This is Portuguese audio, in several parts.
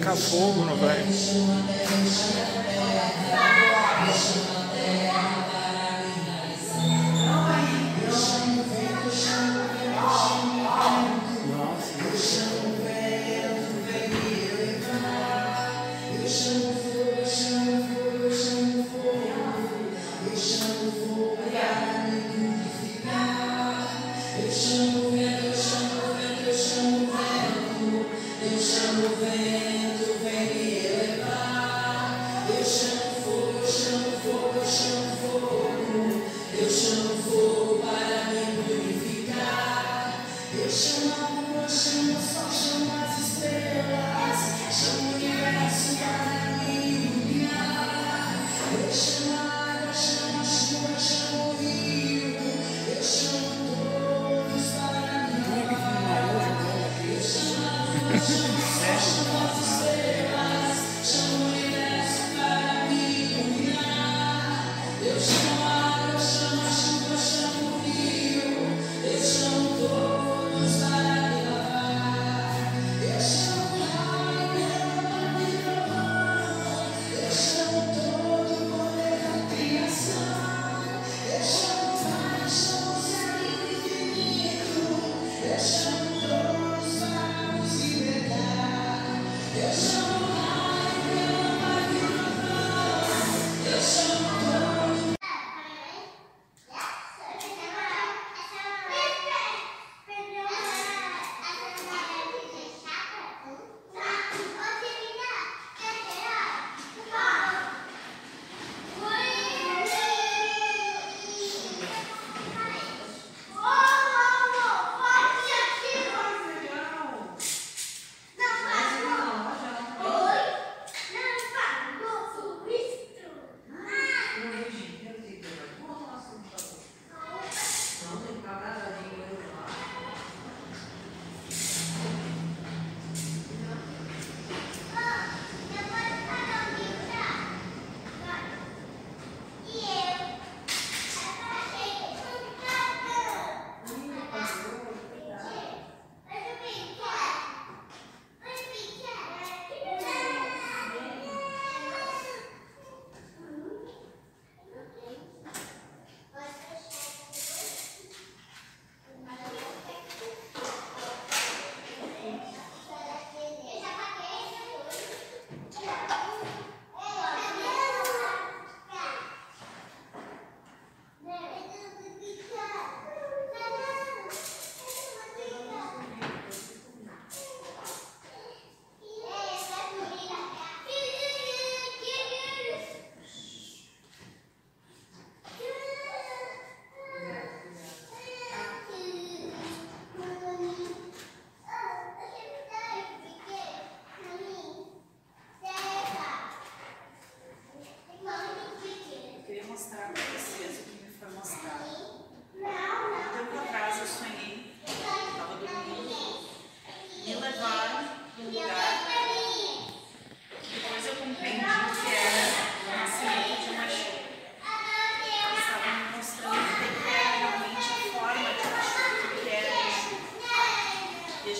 Taca fogo,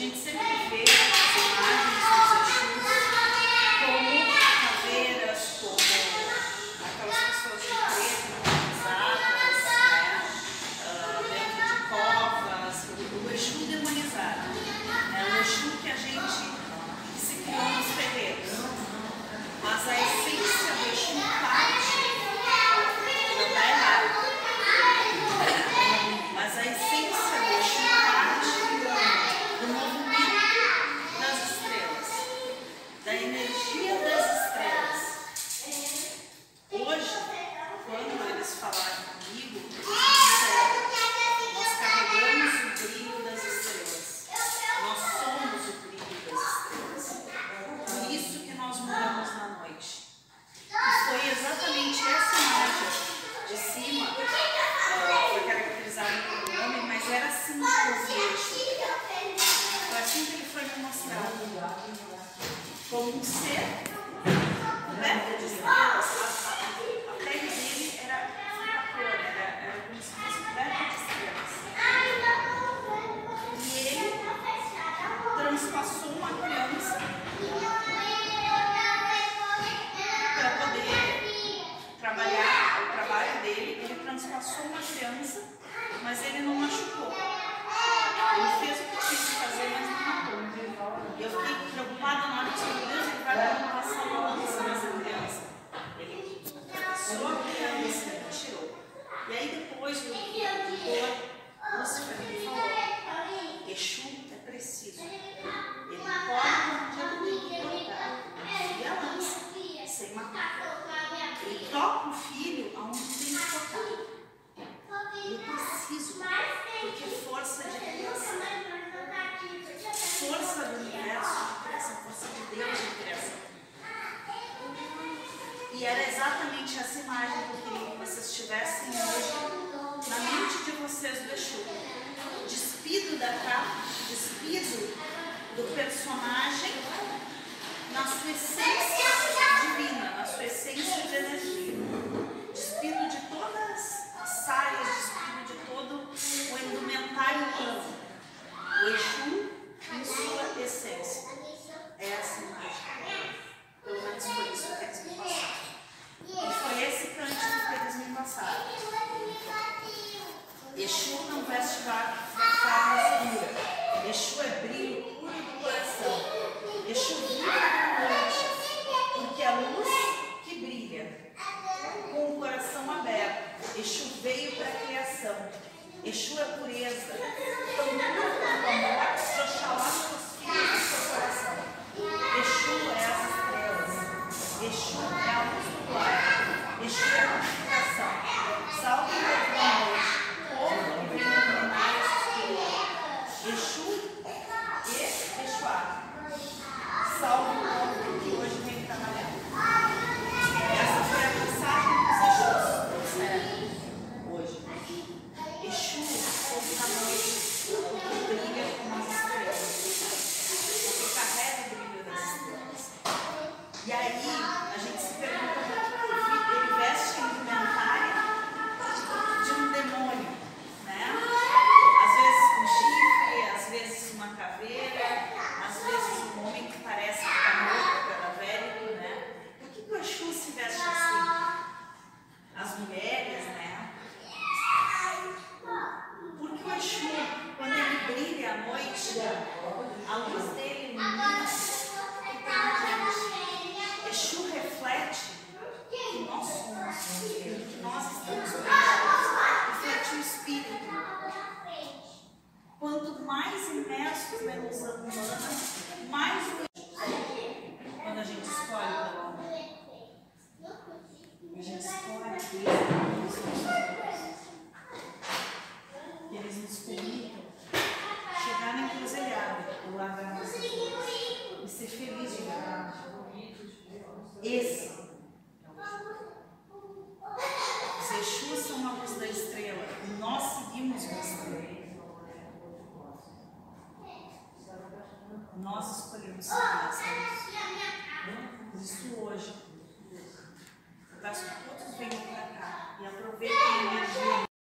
jiu-jitsu toca o filho aonde tem que tocar. Eu preciso, porque força de criação, força do universo de criação, força de Deus de. E era exatamente essa imagem que eu queria que vocês tivessem hoje na mente de vocês do Exu. Despido da capa, despido do personagem, na sua essência.